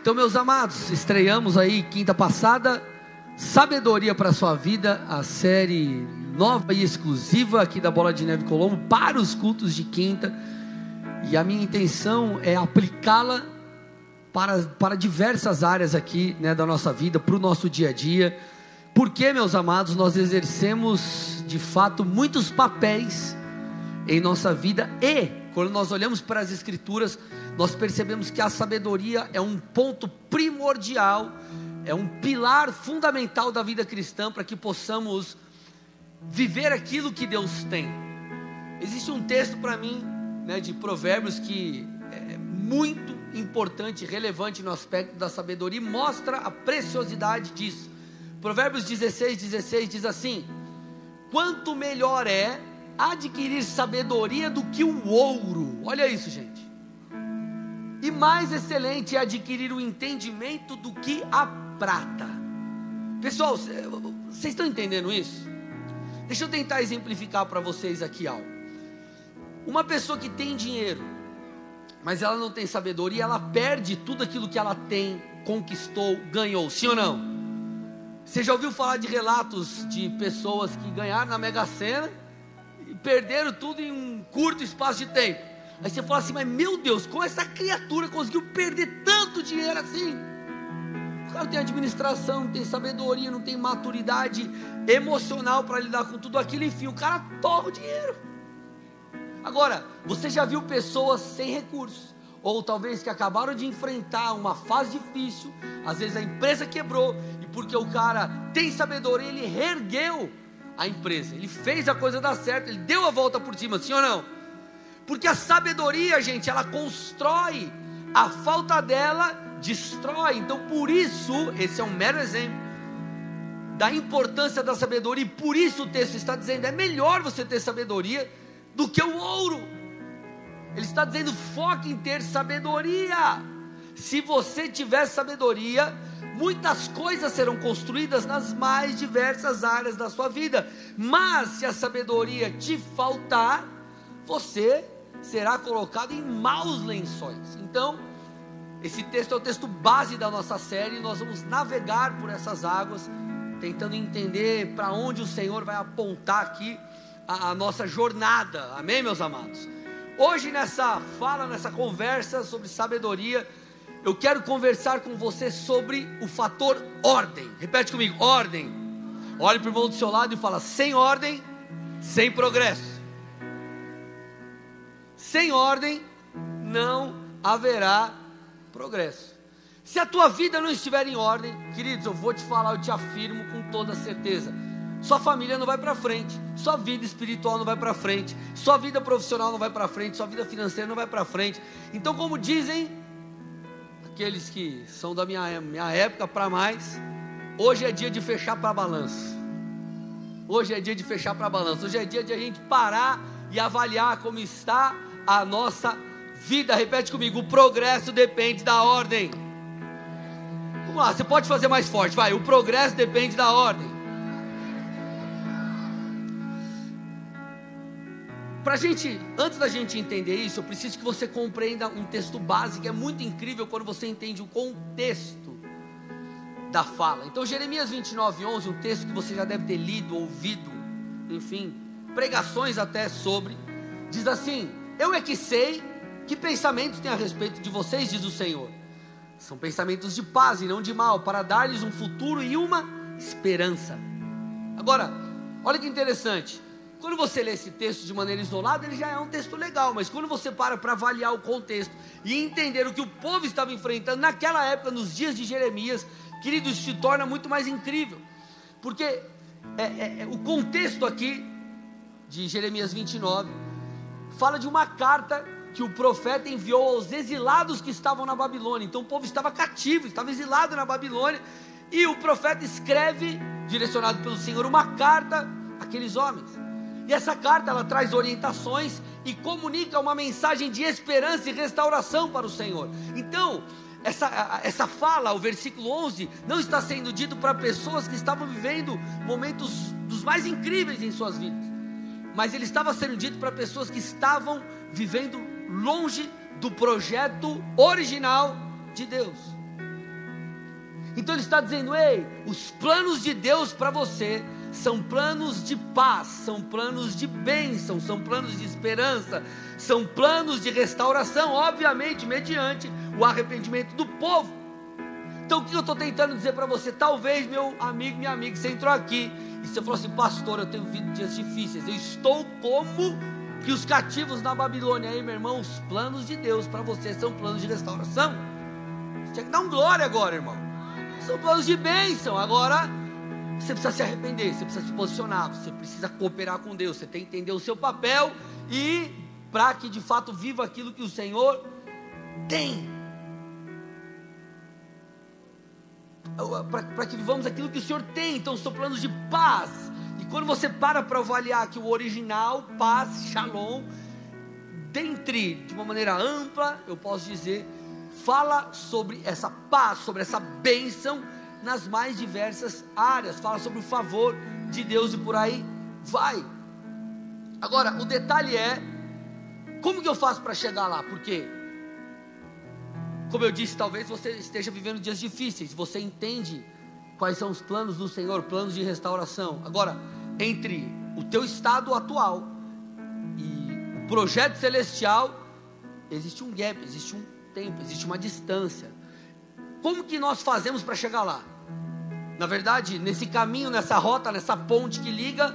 Então, meus amados, estreamos aí quinta passada, Sabedoria para a sua vida, a série nova e exclusiva aqui da Bola de Neve Colombo para os cultos de quinta. E a minha intenção é aplicá-la para, para diversas áreas aqui né, da nossa vida, para o nosso dia a dia. Porque, meus amados, nós exercemos de fato muitos papéis em nossa vida e, quando nós olhamos para as Escrituras, nós percebemos que a sabedoria é um ponto primordial, é um pilar fundamental da vida cristã para que possamos viver aquilo que Deus tem. Existe um texto para mim, né, de Provérbios que é muito importante relevante no aspecto da sabedoria e mostra a preciosidade disso. Provérbios 16, 16 diz assim: Quanto melhor é adquirir sabedoria do que o ouro. Olha isso, gente. E mais excelente é adquirir o entendimento do que a prata. Pessoal, vocês estão entendendo isso? Deixa eu tentar exemplificar para vocês aqui algo. Uma pessoa que tem dinheiro, mas ela não tem sabedoria, ela perde tudo aquilo que ela tem, conquistou, ganhou, sim ou não? Você já ouviu falar de relatos de pessoas que ganharam na Mega Sena e perderam tudo em um curto espaço de tempo? Aí você fala assim, mas meu Deus, como essa criatura conseguiu perder tanto dinheiro assim? O cara não tem administração, não tem sabedoria, não tem maturidade emocional para lidar com tudo aquilo, enfim, o cara torra o dinheiro. Agora, você já viu pessoas sem recursos, ou talvez que acabaram de enfrentar uma fase difícil, às vezes a empresa quebrou, e porque o cara tem sabedoria, ele reergueu a empresa, ele fez a coisa dar certo, ele deu a volta por cima, sim ou não? Porque a sabedoria, gente, ela constrói, a falta dela destrói. Então, por isso, esse é um mero exemplo da importância da sabedoria, e por isso o texto está dizendo: é melhor você ter sabedoria do que o ouro. Ele está dizendo: foque em ter sabedoria. Se você tiver sabedoria, muitas coisas serão construídas nas mais diversas áreas da sua vida. Mas se a sabedoria te faltar, você será colocado em maus lençóis. Então, esse texto é o texto base da nossa série. Nós vamos navegar por essas águas, tentando entender para onde o Senhor vai apontar aqui a, a, nossa jornada. Amém, meus amados? Hoje, nessa fala, nessa conversa sobre sabedoria, eu quero conversar com você sobre o fator ordem. Repete comigo: ordem. Olhe para o irmão do seu lado e fala: sem ordem, sem progresso. Sem ordem não haverá progresso. Se a tua vida não estiver em ordem, queridos, eu vou te falar, eu te afirmo com toda certeza. Sua família não vai para frente, sua vida espiritual não vai para frente, sua vida profissional não vai para frente, sua vida financeira não vai para frente. Então, como dizem aqueles que são da minha, minha época para mais, hoje é dia de fechar para balanço. Hoje é dia de fechar para balanço. Hoje é dia de a gente parar e avaliar como está a nossa vida. Repete comigo: o progresso depende da ordem. Vamos lá, você pode fazer mais forte, vai. O progresso depende da ordem. Para gente, antes da gente entender isso, eu preciso que você compreenda um texto básico, é muito incrível quando você entende o contexto da fala. Então, Jeremias 29, 11, um texto que você já deve ter lido, ouvido, enfim, pregações até sobre, diz assim: eu é que sei que pensamentos tem a respeito de vocês, diz o Senhor. São pensamentos de paz e não de mal, para dar-lhes um futuro e uma esperança. Agora, olha que interessante. Quando você lê esse texto de maneira isolada, ele já é um texto legal, mas quando você para para avaliar o contexto e entender o que o povo estava enfrentando naquela época, nos dias de Jeremias, queridos, se torna muito mais incrível, porque é, é, é, o contexto aqui de Jeremias 29 fala de uma carta que o profeta enviou aos exilados que estavam na Babilônia. Então o povo estava cativo, estava exilado na Babilônia. E o profeta escreve, direcionado pelo Senhor, uma carta àqueles homens. E essa carta ela traz orientações e comunica uma mensagem de esperança e restauração para o Senhor. Então, essa, essa fala, o versículo 11, não está sendo dito para pessoas que estavam vivendo momentos dos mais incríveis em suas vidas mas ele estava sendo dito para pessoas que estavam vivendo longe do projeto original de Deus. Então ele está dizendo: ei, os planos de Deus para você são planos de paz, são planos de bênção, são planos de esperança, são planos de restauração, obviamente, mediante o arrependimento do povo. Então o que eu estou tentando dizer para você? Talvez, meu amigo, minha amiga, você entrou aqui e você falou assim, pastor, eu tenho vivido dias difíceis, eu estou como que os cativos na Babilônia. Aí, meu irmão, os planos de Deus para você são planos de restauração. Você tinha que dar um glória agora, irmão. São planos de bênção. Agora, você precisa se arrepender, você precisa se posicionar, você precisa cooperar com Deus, você tem que entender o seu papel e para que de fato viva aquilo que o Senhor tem. Para que vivamos aquilo que o Senhor tem. Então, são planos de paz. E quando você para para avaliar que o original, paz, shalom, dentre, de uma maneira ampla, eu posso dizer, fala sobre essa paz, sobre essa bênção nas mais diversas áreas, fala sobre o favor de Deus e por aí vai. Agora, o detalhe é como que eu faço para chegar lá? Porque como eu disse, talvez você esteja vivendo dias difíceis, você entende quais são os planos do Senhor, planos de restauração. Agora, entre o teu estado atual e o projeto celestial, existe um gap, existe um tempo, existe uma distância. Como que nós fazemos para chegar lá? Na verdade, nesse caminho, nessa rota, nessa ponte que liga,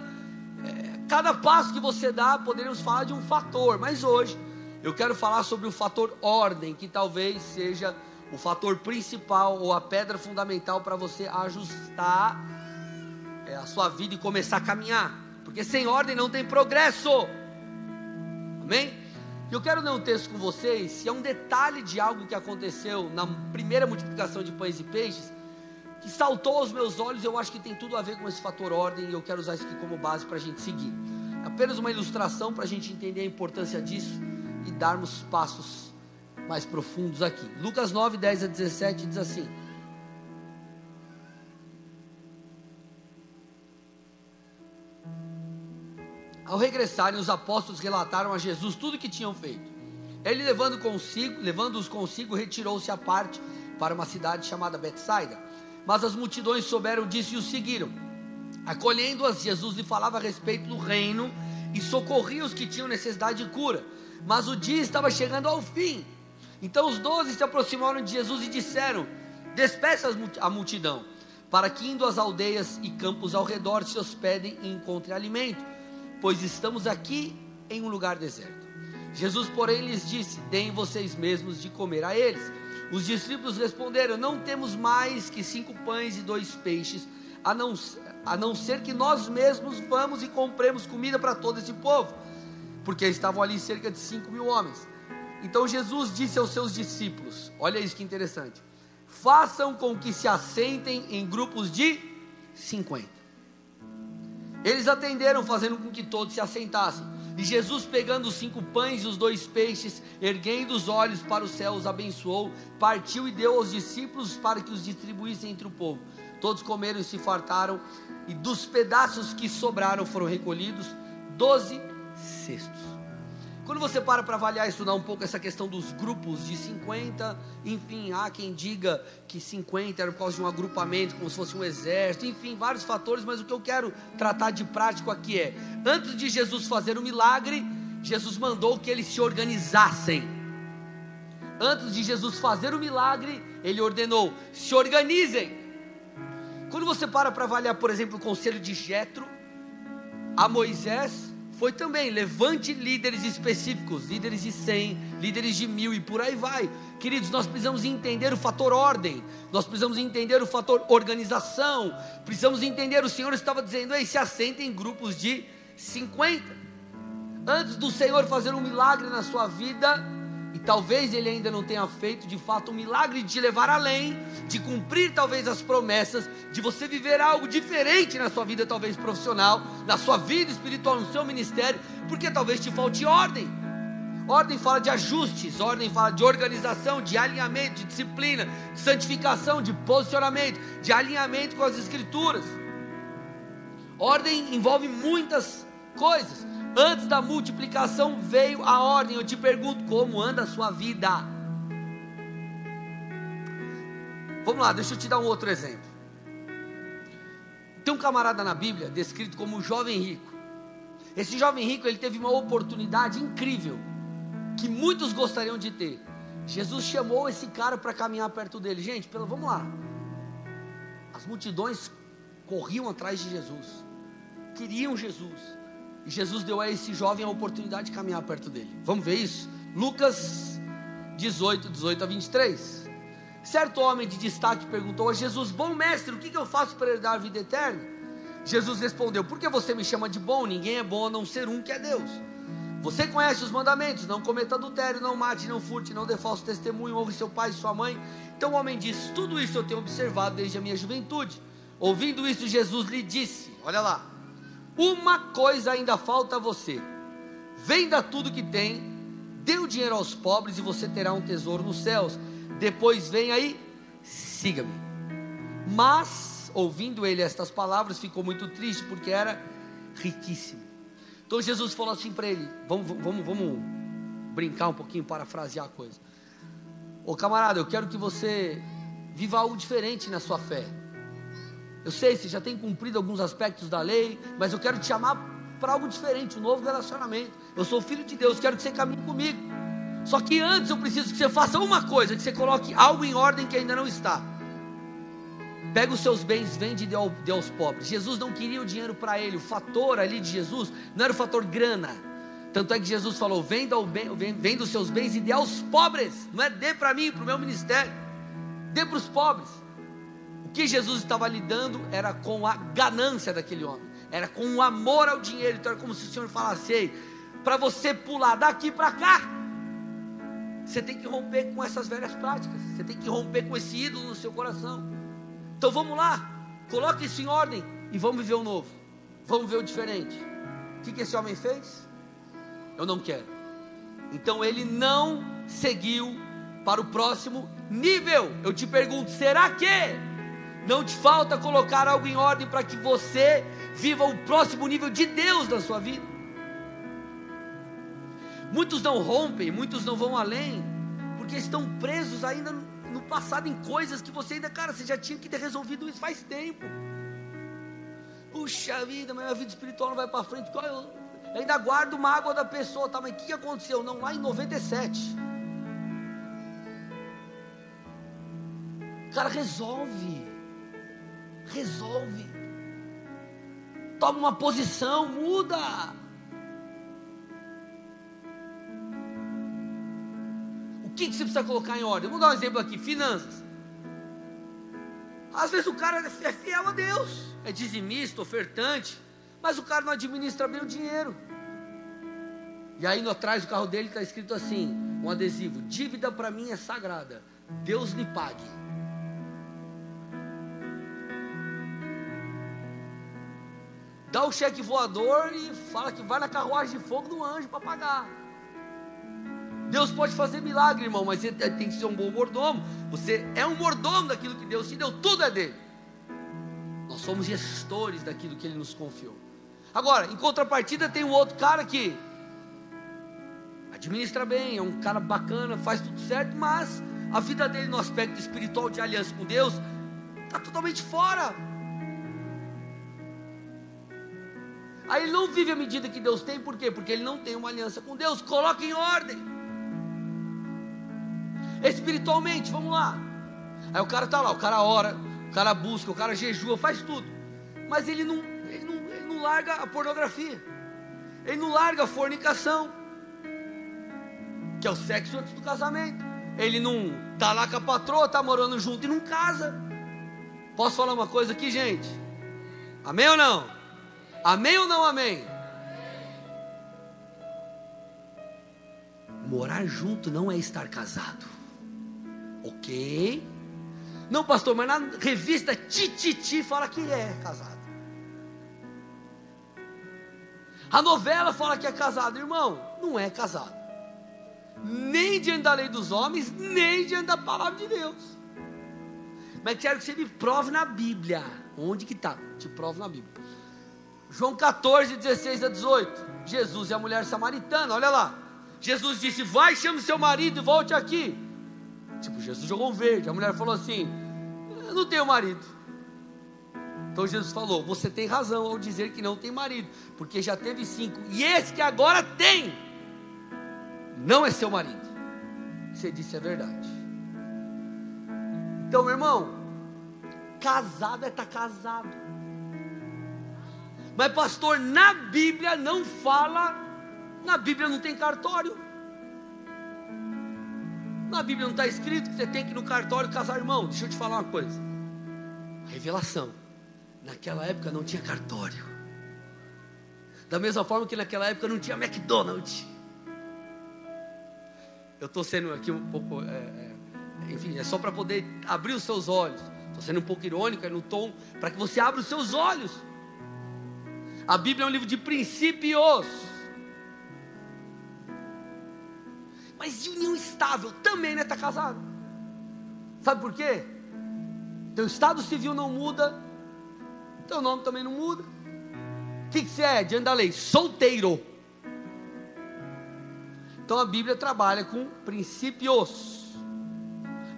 é, cada passo que você dá, poderíamos falar de um fator, mas hoje eu quero falar sobre o fator ordem, que talvez seja o fator principal ou a pedra fundamental para você ajustar é, a sua vida e começar a caminhar, porque sem ordem não tem progresso, amém? Eu quero ler um texto com vocês, e é um detalhe de algo que aconteceu na primeira multiplicação de pães e peixes, que saltou aos meus olhos, eu acho que tem tudo a ver com esse fator ordem, e eu quero usar isso aqui como base para a gente seguir. Apenas uma ilustração para a gente entender a importância disso e darmos passos mais profundos aqui. Lucas 9, 10 a 17 diz assim. Ao regressarem, os apóstolos relataram a Jesus tudo o que tinham feito. Ele, levando consigo, levando-os consigo, retirou-se à parte para uma cidade chamada Betsaida. Mas as multidões souberam disso e o seguiram. Acolhendo-as, Jesus lhe falava a respeito do reino e socorria os que tinham necessidade de cura. Mas o dia estava chegando ao fim. Então os doze se aproximaram de Jesus e disseram: Despeça a multidão, para que indo às aldeias e campos ao redor se hospedem e encontrem alimento pois estamos aqui em um lugar deserto. Jesus, porém, lhes disse: Deem vocês mesmos de comer a eles. Os discípulos responderam: Não temos mais que cinco pães e dois peixes, a não, a não ser que nós mesmos vamos e compremos comida para todo esse povo, porque estavam ali cerca de cinco mil homens. Então Jesus disse aos seus discípulos: Olha isso que interessante. Façam com que se assentem em grupos de cinquenta. Eles atenderam, fazendo com que todos se assentassem. E Jesus, pegando os cinco pães e os dois peixes, erguendo os olhos para os céus, abençoou, partiu e deu aos discípulos para que os distribuíssem entre o povo. Todos comeram e se fartaram, e dos pedaços que sobraram foram recolhidos doze cestos. Quando você para para avaliar e estudar um pouco essa questão dos grupos de 50, enfim, há quem diga que 50 era por causa de um agrupamento, como se fosse um exército, enfim, vários fatores, mas o que eu quero tratar de prático aqui é: antes de Jesus fazer o milagre, Jesus mandou que eles se organizassem. Antes de Jesus fazer o milagre, ele ordenou: se organizem. Quando você para para avaliar, por exemplo, o conselho de Jetro a Moisés, foi também levante líderes específicos, líderes de 100, líderes de mil e por aí vai. Queridos, nós precisamos entender o fator ordem, nós precisamos entender o fator organização, precisamos entender. O Senhor estava dizendo, ei, se assentem em grupos de 50. Antes do Senhor fazer um milagre na sua vida, e talvez ele ainda não tenha feito de fato um milagre de te levar além, de cumprir talvez as promessas, de você viver algo diferente na sua vida, talvez profissional, na sua vida espiritual, no seu ministério, porque talvez te falte ordem. Ordem fala de ajustes, ordem fala de organização, de alinhamento, de disciplina, de santificação, de posicionamento, de alinhamento com as escrituras. Ordem envolve muitas coisas. Antes da multiplicação veio a ordem. Eu te pergunto como anda a sua vida. Vamos lá, deixa eu te dar um outro exemplo. Tem um camarada na Bíblia descrito como o jovem rico. Esse jovem rico ele teve uma oportunidade incrível que muitos gostariam de ter. Jesus chamou esse cara para caminhar perto dele. Gente, pelo, vamos lá. As multidões corriam atrás de Jesus, queriam Jesus. E Jesus deu a esse jovem a oportunidade de caminhar perto dele. Vamos ver isso? Lucas 18, 18 a 23. Certo homem de destaque perguntou a Jesus: Bom mestre, o que eu faço para herdar a vida eterna? Jesus respondeu: Por que você me chama de bom? Ninguém é bom a não ser um que é Deus. Você conhece os mandamentos: não cometa adultério, não mate, não furte, não dê falso testemunho, honre seu pai e sua mãe. Então o homem disse: Tudo isso eu tenho observado desde a minha juventude. Ouvindo isso, Jesus lhe disse: Olha lá, uma coisa ainda falta a você. Venda tudo que tem, dê o dinheiro aos pobres e você terá um tesouro nos céus depois vem aí, siga-me. Mas, ouvindo ele estas palavras, ficou muito triste porque era riquíssimo. Então Jesus falou assim para ele: vamos, vamos, vamos brincar um pouquinho, parafrasear a coisa. Ô camarada, eu quero que você viva algo diferente na sua fé. Eu sei, você já tem cumprido alguns aspectos da lei, mas eu quero te chamar para algo diferente, um novo relacionamento. Eu sou filho de Deus, quero que você caminhe comigo. Só que antes eu preciso que você faça uma coisa, que você coloque algo em ordem que ainda não está. Pega os seus bens, vende e dê aos pobres. Jesus não queria o dinheiro para ele. O fator ali de Jesus não era o fator grana. Tanto é que Jesus falou: venda, o venda os seus bens e dê aos pobres. Não é dê para mim, para o meu ministério. Dê para os pobres. Que Jesus estava lidando era com a ganância daquele homem. Era com o amor ao dinheiro. Então era como se o Senhor falasse: para você pular daqui para cá você tem que romper com essas velhas práticas. Você tem que romper com esse ídolo no seu coração. Então vamos lá, coloque isso em ordem e vamos viver o novo. Vamos ver o diferente. O que, que esse homem fez? Eu não quero. Então ele não seguiu para o próximo nível. Eu te pergunto, será que não te falta colocar algo em ordem para que você viva o próximo nível de Deus na sua vida? Muitos não rompem, muitos não vão além, porque estão presos ainda no passado em coisas que você ainda, cara, você já tinha que ter resolvido isso faz tempo. Puxa vida, mas a vida espiritual não vai para frente. Eu ainda guardo mágoa da pessoa, tá? Mas o que aconteceu? Não, lá em 97. Cara, resolve. Resolve. Toma uma posição, muda. que, que você precisa colocar em ordem? Vou dar um exemplo aqui: finanças. Às vezes o cara é fiel a Deus, é dizimista, ofertante, mas o cara não administra bem o dinheiro. E aí no atrás do carro dele está escrito assim: um adesivo: dívida para mim é sagrada, Deus lhe pague. Dá o cheque voador e fala que vai na carruagem de fogo do anjo para pagar. Deus pode fazer milagre, irmão, mas você tem que ser um bom mordomo. Você é um mordomo daquilo que Deus te deu, tudo é dele. Nós somos gestores daquilo que ele nos confiou. Agora, em contrapartida, tem um outro cara que administra bem, é um cara bacana, faz tudo certo, mas a vida dele no aspecto espiritual de aliança com Deus está totalmente fora. Aí ele não vive a medida que Deus tem, por quê? Porque ele não tem uma aliança com Deus. Coloca em ordem espiritualmente, vamos lá. Aí o cara está lá, o cara ora, o cara busca, o cara jejua, faz tudo. Mas ele não, ele não, ele não larga a pornografia. Ele não larga a fornicação, que é o sexo antes do casamento. Ele não tá lá com a patroa, tá morando junto e não casa. Posso falar uma coisa aqui, gente? Amém ou não? Amém ou não amém? Morar junto não é estar casado. Ok. Não, pastor, mas na revista Tititi fala que é casado. A novela fala que é casado, irmão. Não é casado. Nem diante da lei dos homens, nem diante da palavra de Deus. Mas quero que você me prove na Bíblia. Onde que está? Te provo na Bíblia. João 14, 16 a 18. Jesus e a mulher samaritana, olha lá. Jesus disse: Vai, chame seu marido e volte aqui. Tipo, Jesus jogou um verde. A mulher falou assim: Eu não tenho marido. Então Jesus falou: Você tem razão ao dizer que não tem marido, porque já teve cinco, e esse que agora tem, não é seu marido. Você disse a verdade. Então, meu irmão, casado é estar tá casado. Mas, pastor, na Bíblia não fala, na Bíblia não tem cartório. Na Bíblia não está escrito que você tem que ir no cartório casar irmão. Deixa eu te falar uma coisa. Revelação. Naquela época não tinha cartório. Da mesma forma que naquela época não tinha McDonald's. Eu estou sendo aqui um pouco. É, é, enfim, é só para poder abrir os seus olhos. Estou sendo um pouco irônico, é no tom, para que você abra os seus olhos. A Bíblia é um livro de princípios. Mas de união estável também não é estar tá casado. Sabe por quê? Teu estado civil não muda, teu nome também não muda. O que, que você é diante da lei? Solteiro. Então a Bíblia trabalha com princípios.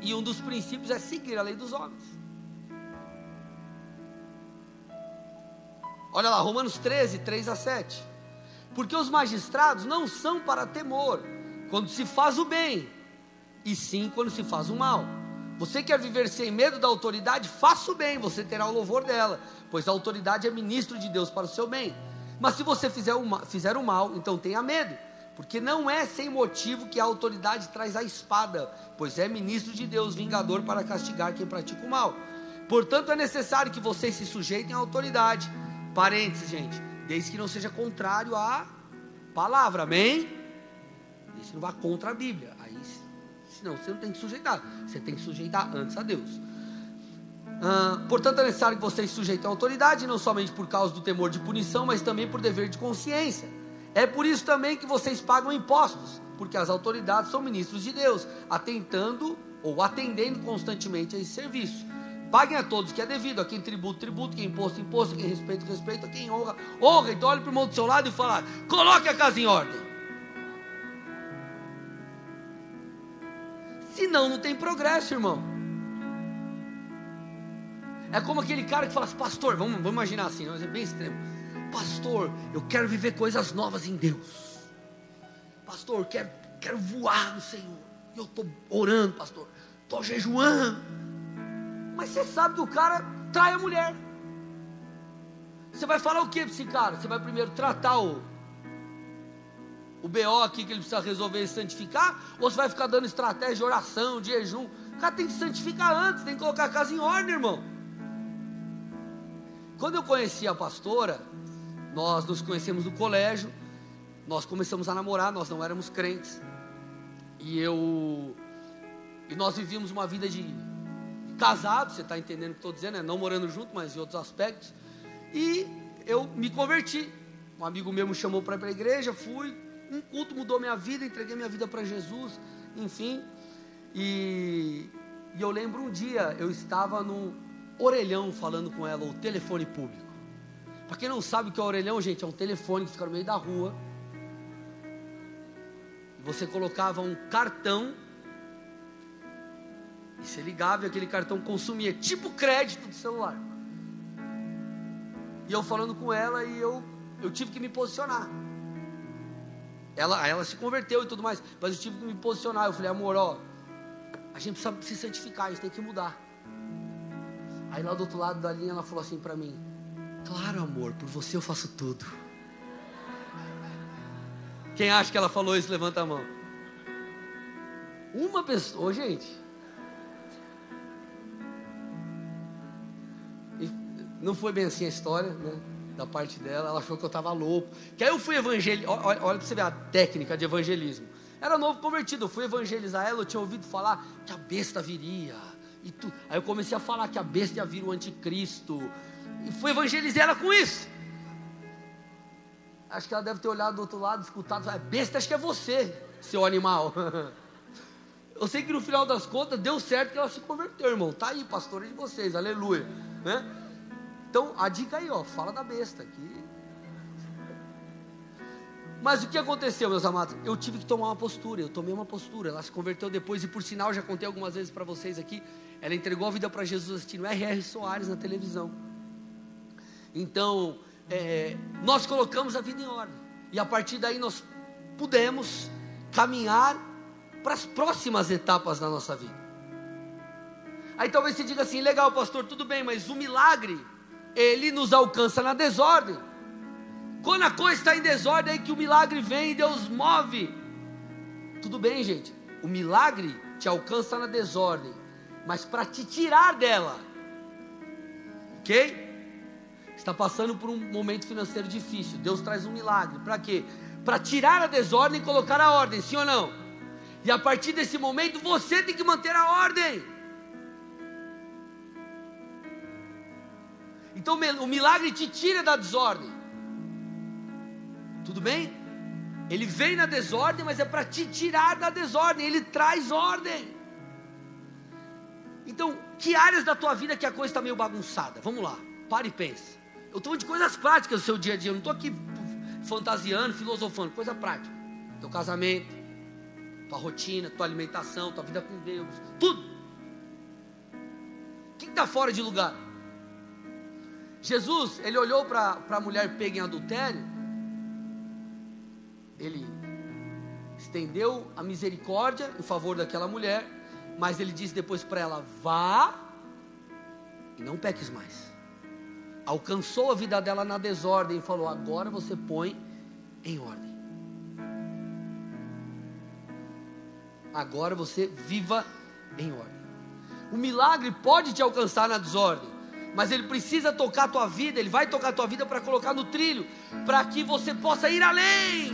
E um dos princípios é seguir a lei dos homens. Olha lá, Romanos 13, 3 a 7. Porque os magistrados não são para temor quando se faz o bem, e sim quando se faz o mal. Você quer viver sem medo da autoridade? Faça o bem, você terá o louvor dela, pois a autoridade é ministro de Deus para o seu bem. Mas se você fizer o, mal, fizer o mal, então tenha medo, porque não é sem motivo que a autoridade traz a espada, pois é ministro de Deus, vingador para castigar quem pratica o mal. Portanto, é necessário que vocês se sujeitem à autoridade. Parênteses, gente, desde que não seja contrário à palavra, amém? Desde que não vá contra a Bíblia. Aí, senão você não tem que sujeitar, você tem que sujeitar antes a Deus. Ah, portanto, é necessário que vocês sujeitem à autoridade, não somente por causa do temor de punição, mas também por dever de consciência. É por isso também que vocês pagam impostos, porque as autoridades são ministros de Deus, atentando ou atendendo constantemente a esse serviço. Paguem a todos que é devido, a quem tributo, tributo, quem imposto, imposto, quem respeito, respeito, a quem honra, honra. Então olhe para o irmão do seu lado e fala: coloque a casa em ordem. Senão não tem progresso, irmão. É como aquele cara que fala assim, pastor, vamos, vamos imaginar assim, é bem extremo. Pastor, eu quero viver coisas novas em Deus. Pastor, quero, quero voar no Senhor. Eu estou orando, pastor. Estou jejuando mas você sabe que o cara trai a mulher. Você vai falar o que para esse cara? Você vai primeiro tratar o, o BO aqui que ele precisa resolver e santificar? Ou você vai ficar dando estratégia de oração, de jejum? O cara tem que santificar antes, tem que colocar a casa em ordem, irmão. Quando eu conheci a pastora, nós nos conhecemos no colégio, nós começamos a namorar, nós não éramos crentes. E eu e nós vivíamos uma vida de casado, você está entendendo o que estou dizendo, né? não morando junto, mas em outros aspectos. E eu me converti. Um amigo meu me chamou para ir para a igreja, fui. Um culto mudou minha vida, entreguei minha vida para Jesus, enfim. E, e eu lembro um dia, eu estava no orelhão falando com ela, o telefone público. Para quem não sabe o que é orelhão, gente, é um telefone que fica no meio da rua. Você colocava um cartão e você ligava e aquele cartão consumia, tipo crédito do celular. E eu falando com ela e eu, eu tive que me posicionar. Ela, ela se converteu e tudo mais, mas eu tive que me posicionar. Eu falei, amor, ó, a gente precisa se santificar, a gente tem que mudar. Aí lá do outro lado da linha ela falou assim para mim: Claro, amor, por você eu faço tudo. Quem acha que ela falou isso, levanta a mão. Uma pessoa, gente, Não foi bem assim a história, né? Da parte dela, ela achou que eu estava louco. Que aí eu fui evangelizar. Olha, olha para você ver a técnica de evangelismo. Era novo convertido, eu fui evangelizar ela, eu tinha ouvido falar que a besta viria. E tu... Aí eu comecei a falar que a besta ia vir o anticristo. E fui evangelizar ela com isso. Acho que ela deve ter olhado do outro lado, escutado, falado, besta, acho que é você, seu animal. Eu sei que no final das contas deu certo que ela se converteu, irmão. Tá aí, pastor de vocês, aleluia. Né? Então, a dica aí, ó, fala da besta aqui. Mas o que aconteceu, meus amados? Eu tive que tomar uma postura, eu tomei uma postura. Ela se converteu depois, e por sinal, já contei algumas vezes para vocês aqui. ela entregou a vida para Jesus assistindo R.R. Soares na televisão. Então, é, nós colocamos a vida em ordem. E a partir daí nós pudemos caminhar para as próximas etapas da nossa vida. Aí talvez você diga assim: legal, pastor, tudo bem, mas o milagre, ele nos alcança na desordem. Quando a coisa está em desordem, é que o milagre vem e Deus move. Tudo bem, gente. O milagre te alcança na desordem, mas para te tirar dela, ok? Está passando por um momento financeiro difícil. Deus traz um milagre. Para quê? Para tirar a desordem e colocar a ordem, sim ou não? E a partir desse momento você tem que manter a ordem. Então o milagre te tira da desordem. Tudo bem? Ele vem na desordem, mas é para te tirar da desordem. Ele traz ordem. Então, que áreas da tua vida que a coisa está meio bagunçada? Vamos lá, para e pensa. Eu estou falando de coisas práticas do seu dia a dia. Eu não estou aqui fantasiando, filosofando. Coisa prática. Teu casamento, tua rotina, tua alimentação, tua vida com Deus. Tudo. O que está fora de lugar? Jesus, ele olhou para a mulher pega em adultério ele estendeu a misericórdia em favor daquela mulher, mas ele disse depois para ela: vá e não peques mais. Alcançou a vida dela na desordem e falou: agora você põe em ordem. Agora você viva em ordem. O milagre pode te alcançar na desordem, mas ele precisa tocar a tua vida, ele vai tocar a tua vida para colocar no trilho, para que você possa ir além.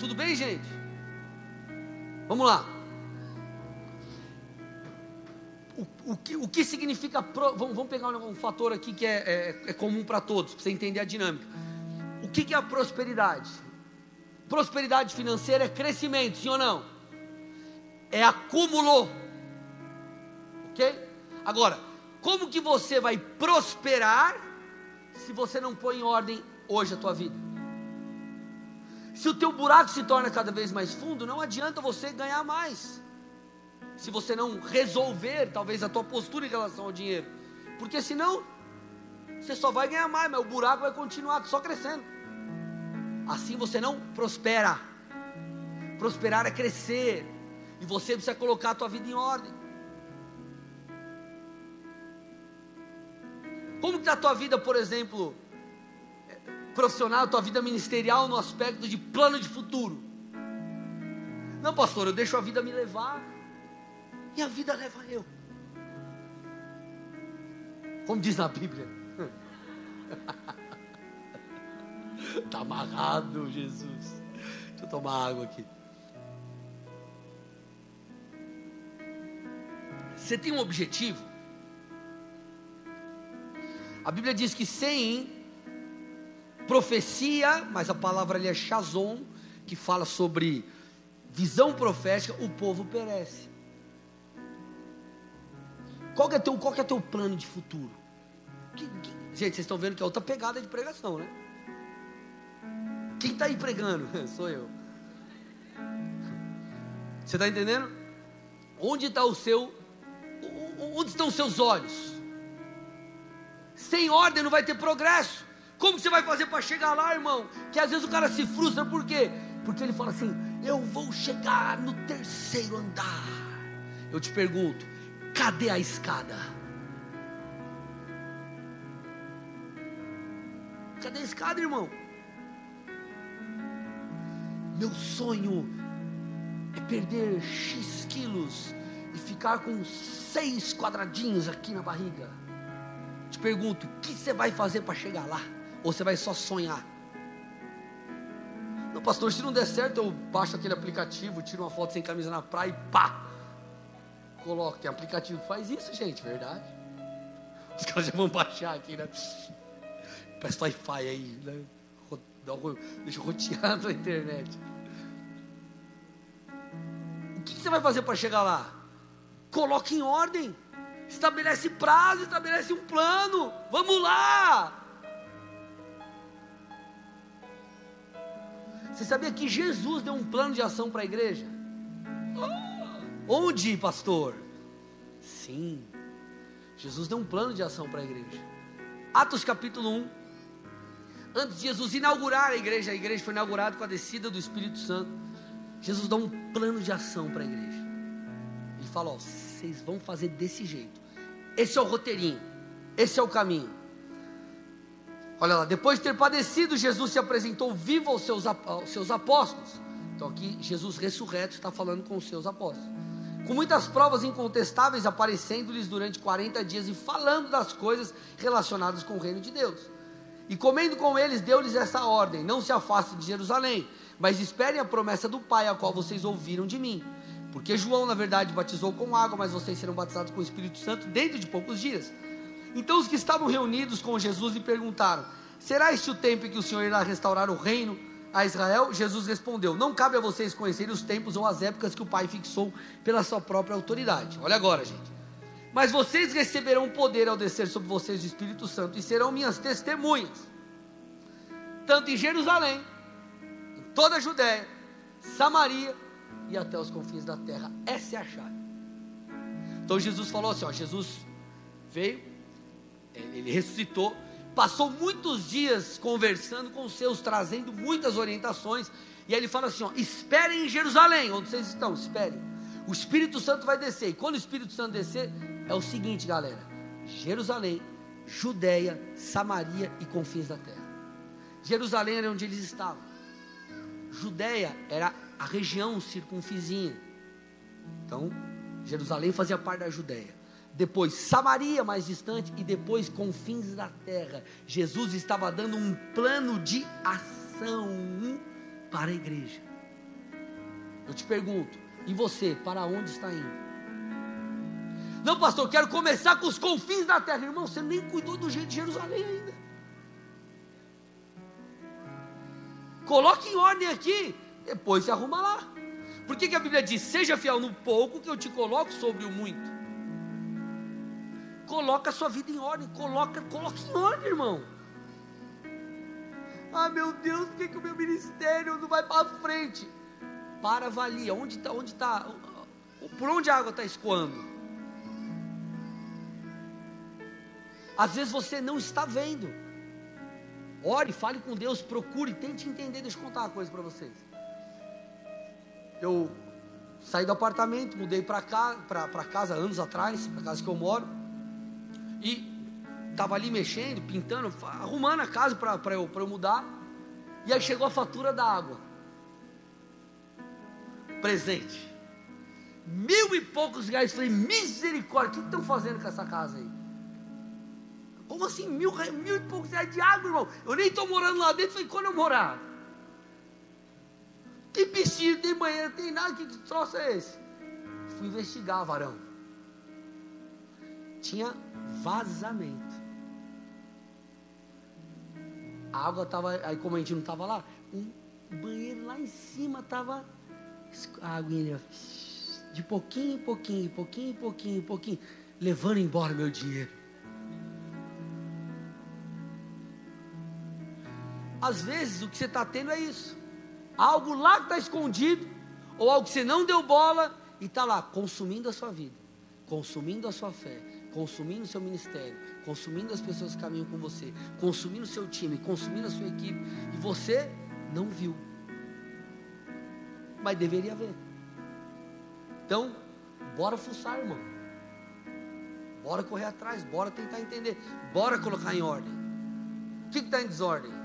Tudo bem, gente? Vamos lá. O, o, que, o que significa. Pro, vamos, vamos, pegar um, um, fator aqui que é, é, é comum para todos, para você entender a dinâmica. O que, que é a prosperidade? Prosperidade financeira é crescimento, sim ou não? É acúmulo. Ok? Agora, como que você vai prosperar se você não põe em ordem hoje a tua vida? Se o teu buraco se torna cada vez mais fundo, não adianta você ganhar mais. Se você não resolver, talvez, a tua postura em relação ao dinheiro. Porque senão, você só vai ganhar mais, mas o buraco vai continuar só crescendo. Assim você não prospera. Prosperar é crescer. E você precisa colocar a tua vida em ordem. Como está a tua vida, por exemplo, profissional, tua vida ministerial no aspecto de plano de futuro. Não, pastor, eu deixo a vida me levar e a vida leva eu. Como diz na Bíblia. Está amarrado, Jesus. Deixa eu tomar água aqui. Você tem um objetivo? A Bíblia diz que sem profecia, mas a palavra ali é Shazon, que fala sobre visão profética, o povo perece. Qual que é teu, qual que é teu plano de futuro? Que, que, gente, vocês estão vendo que é outra pegada de pregação, né? Quem está aí pregando? Sou eu. Você está entendendo? Onde está o seu. Onde estão os seus olhos? Sem ordem não vai ter progresso. Como você vai fazer para chegar lá, irmão? Que às vezes o cara se frustra, por quê? Porque ele fala assim: eu vou chegar no terceiro andar. Eu te pergunto: cadê a escada? Cadê a escada, irmão? Meu sonho é perder X quilos e ficar com seis quadradinhos aqui na barriga. Pergunto: o que você vai fazer para chegar lá? Ou você vai só sonhar? Não, pastor, se não der certo, eu baixo aquele aplicativo, tiro uma foto sem camisa na praia e pá! Coloco. Tem aplicativo que faz isso, gente, verdade. Os caras já vão baixar aqui, né? Presta Wi-Fi aí, né? Deixa roteado a internet. O que você vai fazer para chegar lá? Coloque em ordem. Estabelece prazo, estabelece um plano. Vamos lá. Você sabia que Jesus deu um plano de ação para a igreja? Onde, pastor? Sim. Jesus deu um plano de ação para a igreja. Atos capítulo 1. Antes de Jesus inaugurar a igreja, a igreja foi inaugurada com a descida do Espírito Santo. Jesus dá um plano de ação para a igreja. Ele fala: Ó, vocês vão fazer desse jeito. Esse é o roteirinho. Esse é o caminho. Olha lá, depois de ter padecido, Jesus se apresentou vivo aos seus, aos seus apóstolos. Então aqui Jesus ressurreto está falando com os seus apóstolos. Com muitas provas incontestáveis aparecendo-lhes durante 40 dias e falando das coisas relacionadas com o reino de Deus. E comendo com eles, deu-lhes essa ordem: Não se afastem de Jerusalém, mas esperem a promessa do Pai, a qual vocês ouviram de mim. Porque João, na verdade, batizou com água, mas vocês serão batizados com o Espírito Santo dentro de poucos dias. Então os que estavam reunidos com Jesus lhe perguntaram: Será este o tempo em que o Senhor irá restaurar o reino a Israel? Jesus respondeu: Não cabe a vocês conhecerem os tempos ou as épocas que o Pai fixou pela sua própria autoridade. Olha agora, gente. Mas vocês receberão poder ao descer sobre vocês o Espírito Santo e serão minhas testemunhas, tanto em Jerusalém, em toda a Judéia, Samaria e até os confins da terra. Essa é a chave. Então Jesus falou assim: ó, Jesus veio, ele ressuscitou, passou muitos dias conversando com os seus, trazendo muitas orientações. E aí ele fala assim: ó, esperem em Jerusalém, onde vocês estão, esperem. O Espírito Santo vai descer. E quando o Espírito Santo descer, é o seguinte, galera: Jerusalém, Judéia, Samaria e confins da terra. Jerusalém era onde eles estavam. Judéia era a região circunvizinha. Então, Jerusalém fazia parte da Judéia. Depois Samaria, mais distante, e depois confins da terra. Jesus estava dando um plano de ação para a igreja. Eu te pergunto, e você, para onde está indo? Não, pastor, quero começar com os confins da terra. Irmão, você nem cuidou do jeito de Jerusalém ainda. Coloque em ordem aqui, depois se arruma lá. Por que, que a Bíblia diz: seja fiel no pouco que eu te coloco sobre o muito? Coloca a sua vida em ordem, coloca, coloca em ordem, irmão. Ah, meu Deus, por que, que o meu ministério não vai para frente? Para, avalia, onde está, onde está, por onde a água está escoando? Às vezes você não está vendo. Ore, fale com Deus, procure, tente entender. Deixa eu contar uma coisa para vocês. Eu saí do apartamento, mudei para cá, para casa anos atrás, para casa que eu moro. E estava ali mexendo, pintando, arrumando a casa para eu, eu mudar. E aí chegou a fatura da água. Presente. Mil e poucos reais. Falei, misericórdia, o que estão fazendo com essa casa aí? Como assim, mil, mil e poucos reais de água, irmão? Eu nem estou morando lá dentro. Falei, quando eu morar? Tem piscina, tem banheiro, tem nada. Que troço é esse? Fui investigar, varão. Tinha vazamento. A água estava, aí como a gente não estava lá, um banheiro lá em cima estava a aguinha de pouquinho em pouquinho, pouquinho pouquinho, pouquinho, levando embora meu dinheiro. Às vezes o que você está tendo é isso. Algo lá que está escondido, ou algo que você não deu bola e está lá consumindo a sua vida, consumindo a sua fé, consumindo o seu ministério, consumindo as pessoas que caminham com você, consumindo o seu time, consumindo a sua equipe, e você não viu. Mas deveria ver. Então, bora fuçar, irmão. Bora correr atrás, bora tentar entender, bora colocar em ordem. O que está em desordem?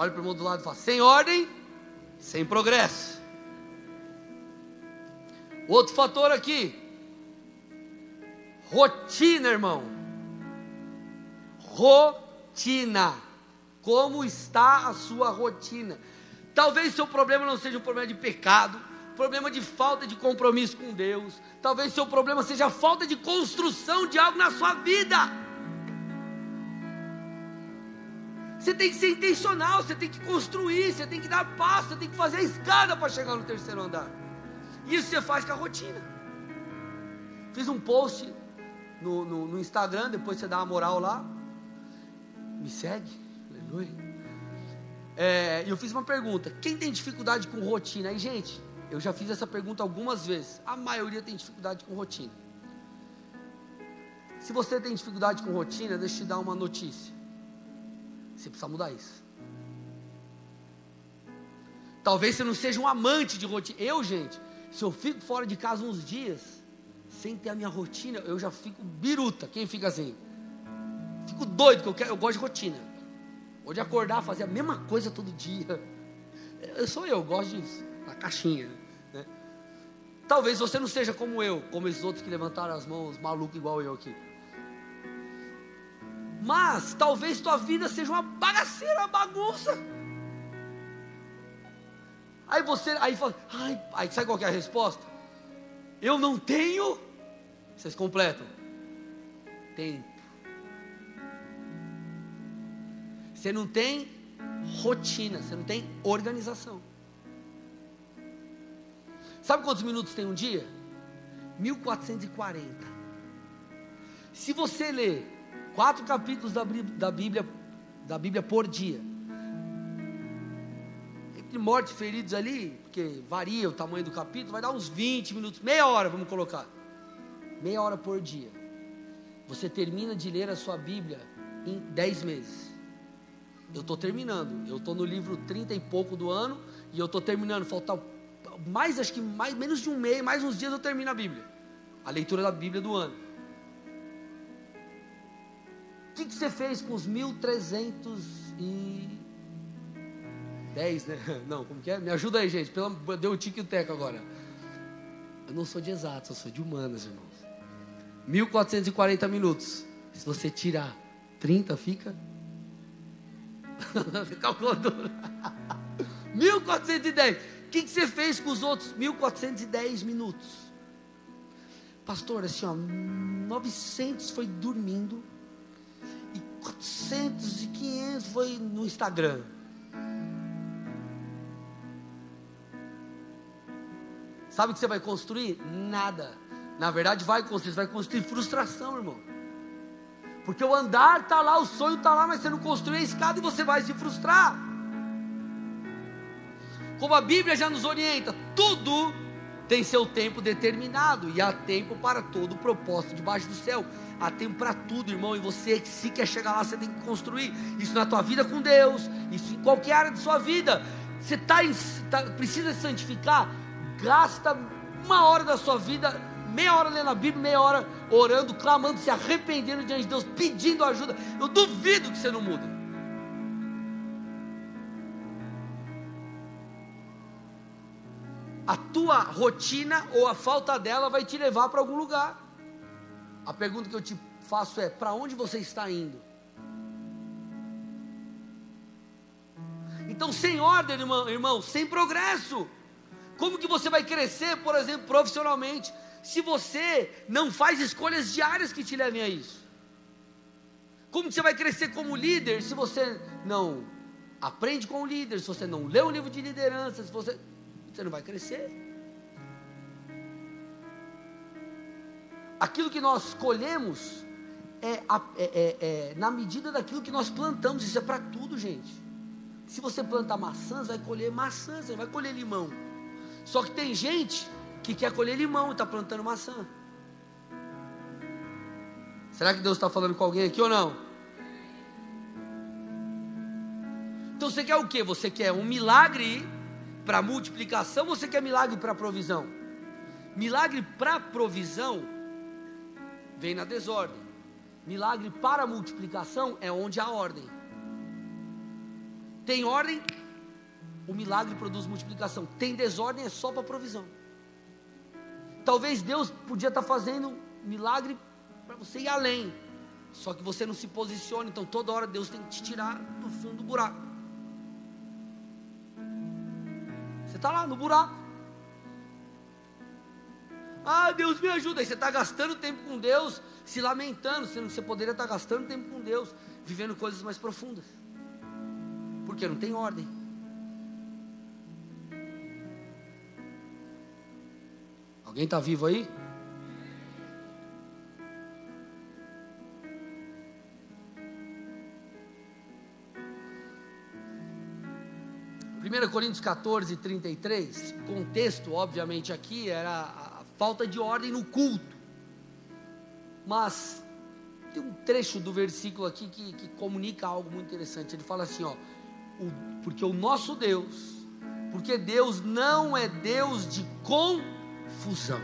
Olha para o irmão do lado e fala: sem ordem, sem progresso. Outro fator aqui, rotina, irmão. Rotina. Como está a sua rotina? Talvez seu problema não seja um problema de pecado, problema de falta de compromisso com Deus. Talvez seu problema seja a falta de construção de algo na sua vida. Você tem que ser intencional, você tem que construir, você tem que dar passo, você tem que fazer a escada para chegar no terceiro andar. Isso você faz com a rotina. Fiz um post no, no, no Instagram, depois você dá uma moral lá. Me segue, aleluia. É, e eu fiz uma pergunta: quem tem dificuldade com rotina? Aí, gente, Eu já fiz essa pergunta algumas vezes. A maioria tem dificuldade com rotina. Se você tem dificuldade com rotina, deixa eu te dar uma notícia. Você precisa mudar isso. Talvez você não seja um amante de rotina. Eu, gente, se eu fico fora de casa uns dias, sem ter a minha rotina, eu já fico biruta. Quem fica assim? Fico doido, eu, quero, eu gosto de rotina. Ou de acordar, fazer a mesma coisa todo dia. Eu sou eu, gosto disso. Na caixinha. Né? Talvez você não seja como eu, como esses outros que levantaram as mãos, maluco igual eu aqui. Mas talvez tua vida seja uma bagaceira, uma bagunça. Aí você, aí fala, ai, aí sabe qual é a resposta? Eu não tenho. Vocês completam. Tempo. Você não tem rotina, você não tem organização. Sabe quantos minutos tem um dia? 1440. Se você ler quatro capítulos da Bíblia, da Bíblia por dia, entre mortes e feridos ali, porque varia o tamanho do capítulo, vai dar uns 20 minutos, meia hora, vamos colocar. Meia hora por dia. Você termina de ler a sua Bíblia em 10 meses. Eu estou terminando. Eu estou no livro 30 e pouco do ano e eu estou terminando. Falta mais, acho que mais, menos de um mês, mais uns dias eu termino a Bíblia. A leitura da Bíblia do ano. Que, que você fez com os 1300 e 10, né? Não, como que é? Me ajuda aí, gente. Pelo, deu o tique e o teco agora. Eu não sou de exatos, eu sou de humanas, irmãos. 1440 minutos. Se você tirar 30, fica. Calculadora. 1410. O que, que você fez com os outros 1410 minutos? Pastor, assim, ó, 900 foi dormindo. E 400 e 500 foi no Instagram. Sabe o que você vai construir? Nada. Na verdade, vai construir, você vai construir frustração, irmão. Porque o andar está lá, o sonho está lá, mas você não construiu a escada e você vai se frustrar. Como a Bíblia já nos orienta, tudo tem seu tempo determinado e há tempo para todo o propósito debaixo do céu. Há tempo para tudo, irmão, e você, se quer chegar lá, você tem que construir isso na tua vida com Deus, isso em qualquer área de sua vida. Você tá, tá precisa se santificar, gasta uma hora da sua vida, meia hora lendo a Bíblia, meia hora orando, clamando, se arrependendo diante de Deus, pedindo ajuda. Eu duvido que você não muda. A tua rotina ou a falta dela vai te levar para algum lugar. A pergunta que eu te faço é: para onde você está indo? Então, sem ordem, irmão, irmão sem progresso. Como que você vai crescer, por exemplo, profissionalmente, se você não faz escolhas diárias que te levem a isso? Como que você vai crescer como líder se você não aprende com o líder, se você não lê um livro de liderança, se você você não vai crescer. Aquilo que nós colhemos é, é, é, é, na medida daquilo que nós plantamos. Isso é para tudo, gente. Se você plantar maçãs, vai colher maçãs, vai colher limão. Só que tem gente que quer colher limão e está plantando maçã. Será que Deus está falando com alguém aqui ou não? Então você quer o que? Você quer um milagre para multiplicação você quer milagre para provisão? Milagre para provisão vem na desordem. Milagre para multiplicação é onde há ordem. Tem ordem, o milagre produz multiplicação. Tem desordem, é só para provisão. Talvez Deus podia estar fazendo milagre para você ir além. Só que você não se posiciona, então toda hora Deus tem que te tirar do fundo do buraco. Está lá no buraco. Ah, Deus me ajuda. Aí você está gastando tempo com Deus, se lamentando, sendo que você poderia estar tá gastando tempo com Deus, vivendo coisas mais profundas. Porque não tem ordem. Alguém está vivo aí? 1 Coríntios 14, 33, contexto, obviamente, aqui era a falta de ordem no culto. Mas tem um trecho do versículo aqui que, que comunica algo muito interessante. Ele fala assim: ó, o, porque o nosso Deus, porque Deus não é Deus de confusão.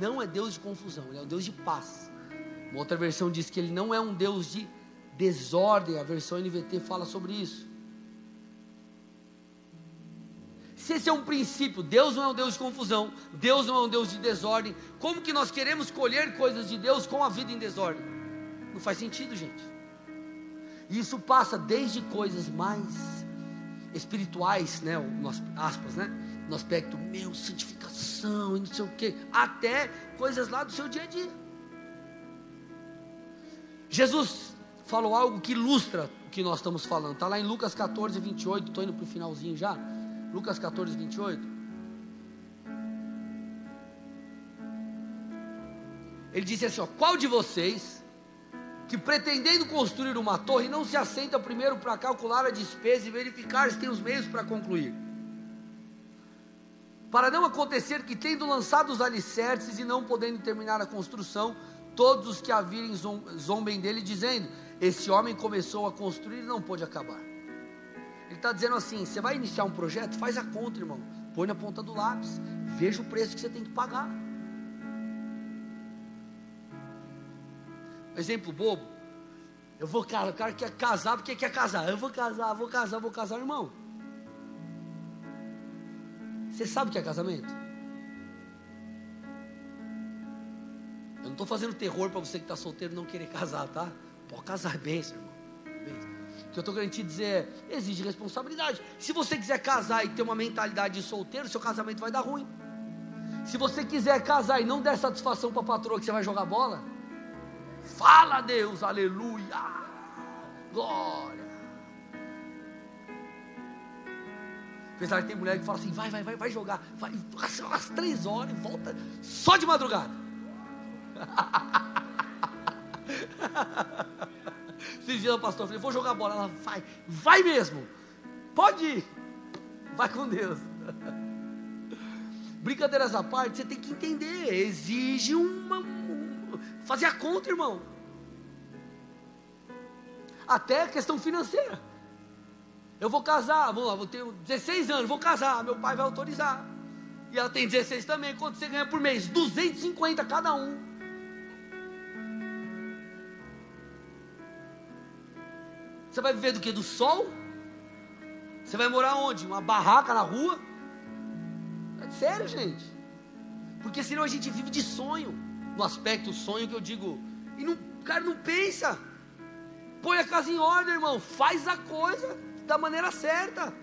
Não é Deus de confusão, Ele é um Deus de paz. Uma outra versão diz que Ele não é um Deus de desordem, a versão NVT fala sobre isso. Se esse é um princípio, Deus não é um Deus de confusão, Deus não é um Deus de desordem, como que nós queremos colher coisas de Deus com a vida em desordem? Não faz sentido, gente. Isso passa desde coisas mais espirituais, né, aspas, né, no aspecto meu, santificação e não sei o que, até coisas lá do seu dia a dia. Jesus falou algo que ilustra o que nós estamos falando. Está lá em Lucas 14, 28. Estou indo para o finalzinho já. Lucas 14, 28. Ele disse assim: ó, Qual de vocês, que pretendendo construir uma torre, não se assenta primeiro para calcular a despesa e verificar se tem os meios para concluir? Para não acontecer que, tendo lançado os alicerces e não podendo terminar a construção, todos os que a virem zombem dele, dizendo: esse homem começou a construir e não pôde acabar. Ele está dizendo assim: você vai iniciar um projeto, faz a conta, irmão. Põe na ponta do lápis. Veja o preço que você tem que pagar. Exemplo bobo. Eu vou, cara, o cara quer casar porque quer casar. Eu vou casar, vou casar, vou casar, irmão. Você sabe o que é casamento? Eu não estou fazendo terror para você que está solteiro não querer casar, tá? Pode casar bem, seu irmão. O que eu estou querendo te dizer é, exige responsabilidade. Se você quiser casar e ter uma mentalidade de solteiro, seu casamento vai dar ruim. Se você quiser casar e não der satisfação para a patroa que você vai jogar bola, fala Deus, aleluia, glória. Apesar que tem mulher que fala assim, vai, vai, vai, vai jogar, vai, às três horas e volta só de madrugada. Esses dias o pastor falou, vou jogar bola. Ela vai, vai mesmo. Pode ir. Vai com Deus. Brincadeiras à parte, você tem que entender. Exige uma. Fazer a conta, irmão. Até a questão financeira. Eu vou casar, vamos lá, vou ter 16 anos, vou casar, meu pai vai autorizar. E ela tem 16 também. Quanto você ganha por mês? 250 cada um. Você vai viver do que? Do sol? Você vai morar onde? Uma barraca na rua? É sério, gente. Porque senão a gente vive de sonho. No aspecto sonho que eu digo. E não, cara não pensa. Põe a casa em ordem, irmão. Faz a coisa da maneira certa.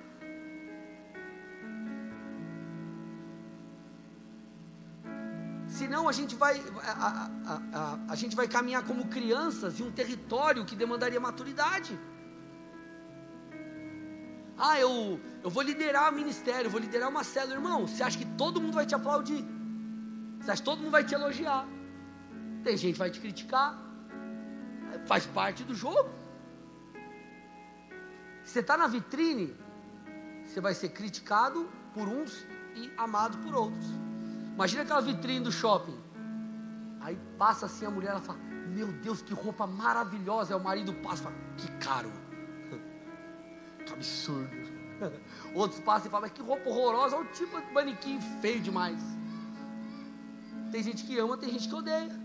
Senão a gente vai a, a, a, a, gente vai caminhar como crianças em um território que demandaria maturidade. Ah, eu, eu vou liderar o ministério, vou liderar uma célula. Irmão, você acha que todo mundo vai te aplaudir? Você acha que todo mundo vai te elogiar? Tem gente que vai te criticar. Faz parte do jogo. Você está na vitrine, você vai ser criticado por uns e amado por outros. Imagina aquela vitrine do shopping. Aí passa assim a mulher, ela fala: Meu Deus, que roupa maravilhosa. É o marido passa, fala, que caro absurdo. Outros passam e falam, mas que roupa horrorosa, olha o tipo de manequim feio demais. Tem gente que ama, tem gente que odeia.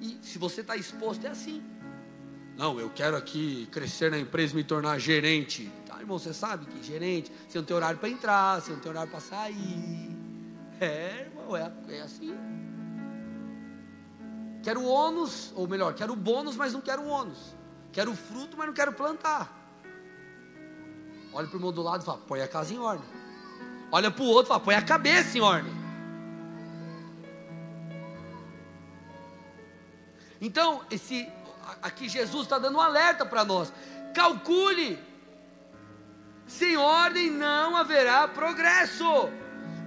E se você está exposto, é assim. Não, eu quero aqui crescer na empresa, me tornar gerente. Tá, irmão, você sabe que gerente, você não tem horário para entrar, você não tem horário para sair. É, irmão, é, é assim. Quero ônus, ou melhor, quero bônus, mas não quero ônus. Quero fruto, mas não quero plantar. Olha para o irmão do lado e fala: põe a casa em ordem. Olha para o outro e fala: põe a cabeça em ordem. Então, esse, aqui Jesus está dando um alerta para nós. Calcule. Sem ordem não haverá progresso.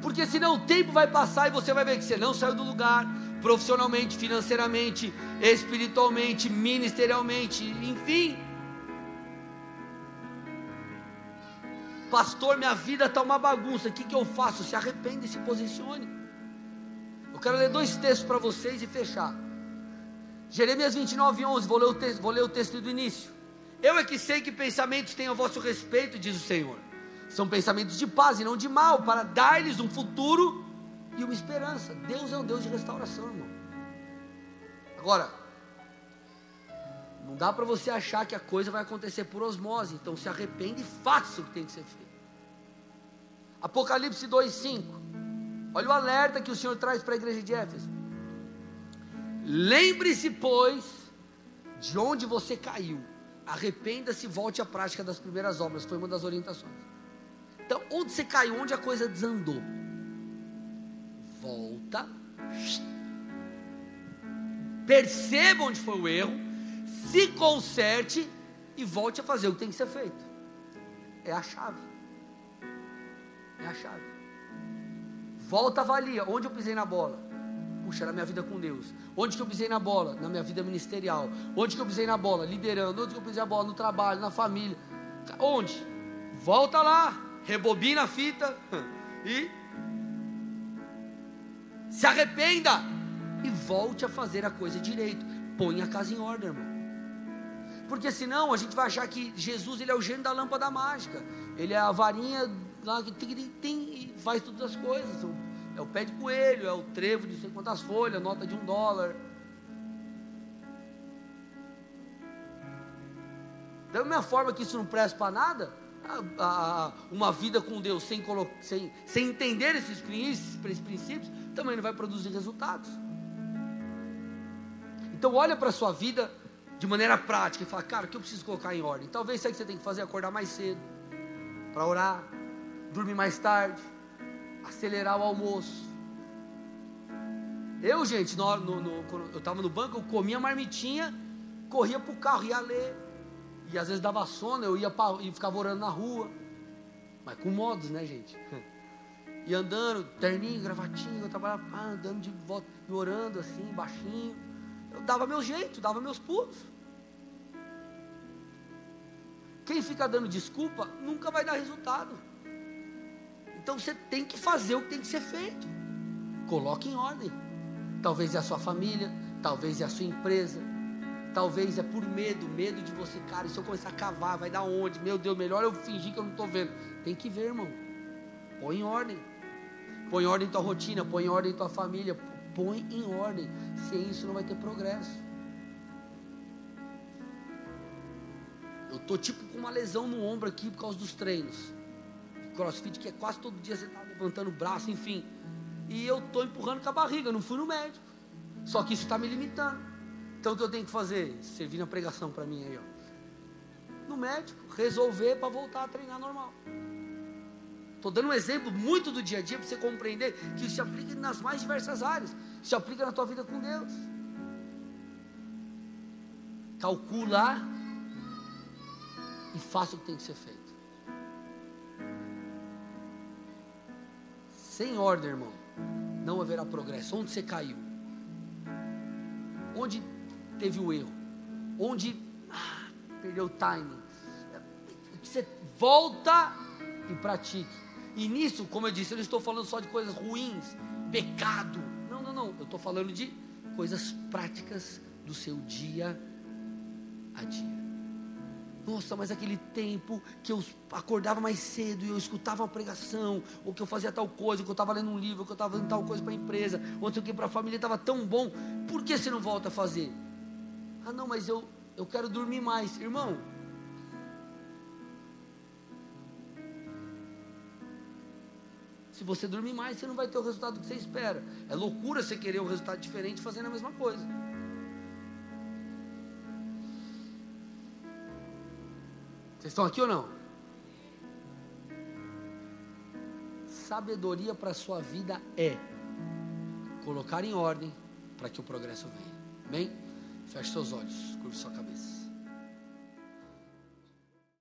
Porque senão o tempo vai passar e você vai ver que você não saiu do lugar, profissionalmente, financeiramente, espiritualmente, ministerialmente, enfim. Pastor, minha vida está uma bagunça, o que, que eu faço? Se arrependa e se posicione. Eu quero ler dois textos para vocês e fechar. Jeremias 29, 11, vou ler, o texto, vou ler o texto do início. Eu é que sei que pensamentos têm a vosso respeito, diz o Senhor. São pensamentos de paz e não de mal, para dar-lhes um futuro e uma esperança. Deus é um Deus de restauração, irmão. Agora, não dá para você achar que a coisa vai acontecer por osmose. Então se arrepende e faça o que tem que ser feito. Apocalipse 2,5. Olha o alerta que o Senhor traz para a igreja de Éfeso. Lembre-se, pois, de onde você caiu. Arrependa-se e volte à prática das primeiras obras. Foi uma das orientações. Então, onde você caiu, onde a coisa desandou. Volta. Perceba onde foi o erro se conserte e volte a fazer o que tem que ser feito. É a chave. É a chave. Volta, avalia. Onde eu pisei na bola? Puxa, na minha vida com Deus. Onde que eu pisei na bola? Na minha vida ministerial. Onde que eu pisei na bola? Liderando. Onde que eu pisei na bola? No trabalho, na família. Onde? Volta lá. Rebobina a fita. E se arrependa. E volte a fazer a coisa direito. Põe a casa em ordem, irmão. Porque senão a gente vai achar que Jesus ele é o gênio da lâmpada mágica. Ele é a varinha lá que tem, tem e faz todas as coisas. É o pé de coelho, é o trevo de não sei quantas folhas, nota de um dólar. Da mesma forma que isso não presta para nada, a, a, uma vida com Deus sem, sem, sem entender esses princípios, esses princípios, também não vai produzir resultados. Então olha para a sua vida de maneira prática e falar, cara, o que eu preciso colocar em ordem? Talvez isso aí que você tem que fazer é acordar mais cedo para orar, dormir mais tarde, acelerar o almoço. Eu, gente, no, no, no, eu estava no banco, eu comia marmitinha, corria para o carro, ia ler. E às vezes dava sono, eu ia pra, e ficava orando na rua. Mas com modos, né, gente? E andando, terninho, gravatinho, eu trabalhava andando de volta, e orando assim, baixinho. Eu dava meu jeito, dava meus pulos. Quem fica dando desculpa nunca vai dar resultado. Então você tem que fazer o que tem que ser feito. Coloque em ordem. Talvez é a sua família, talvez é a sua empresa, talvez é por medo, medo de você, cara, se eu começar a cavar, vai dar onde? Meu Deus, melhor eu fingir que eu não estou vendo. Tem que ver, irmão. Põe em ordem. Põe em ordem tua rotina, põe em ordem tua família, põe em ordem. Sem isso não vai ter progresso. Eu tô tipo com uma lesão no ombro aqui por causa dos treinos. Crossfit que é quase todo dia você tá levantando o braço, enfim. E eu tô empurrando com a barriga, não fui no médico. Só que isso está me limitando. Então o que eu tenho que fazer? Servir na pregação para mim aí, ó. No médico, resolver para voltar a treinar normal. Estou dando um exemplo muito do dia a dia para você compreender que isso se aplica nas mais diversas áreas. Se aplica na tua vida com Deus. Calcula e faça o que tem que ser feito. Sem ordem, irmão, não haverá progresso. Onde você caiu? Onde teve o erro? Onde ah, perdeu o timing? Você volta e pratique. E nisso, como eu disse, eu não estou falando só de coisas ruins, pecado. Não, não, não. Eu estou falando de coisas práticas do seu dia a dia. Nossa, mas aquele tempo que eu acordava mais cedo e eu escutava uma pregação, ou que eu fazia tal coisa, que eu estava lendo um livro, que eu estava fazendo tal coisa para a empresa, ou que para a família estava tão bom, por que você não volta a fazer? Ah, não, mas eu, eu quero dormir mais. Irmão, se você dormir mais, você não vai ter o resultado que você espera. É loucura você querer um resultado diferente fazendo a mesma coisa. Vocês estão aqui ou não? Sabedoria para a sua vida é colocar em ordem para que o progresso venha. Amém? Feche seus olhos, curva sua cabeça.